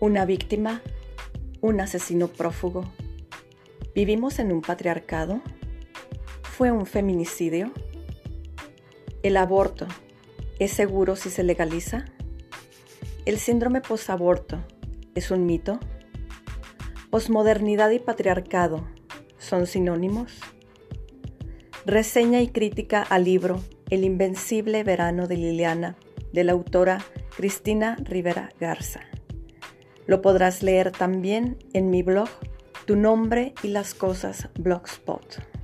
Una víctima, un asesino prófugo. ¿Vivimos en un patriarcado? ¿Fue un feminicidio? ¿El aborto es seguro si se legaliza? ¿El síndrome posaborto es un mito? ¿Posmodernidad y patriarcado son sinónimos? Reseña y crítica al libro El invencible verano de Liliana de la autora Cristina Rivera Garza. Lo podrás leer también en mi blog Tu nombre y las cosas Blogspot.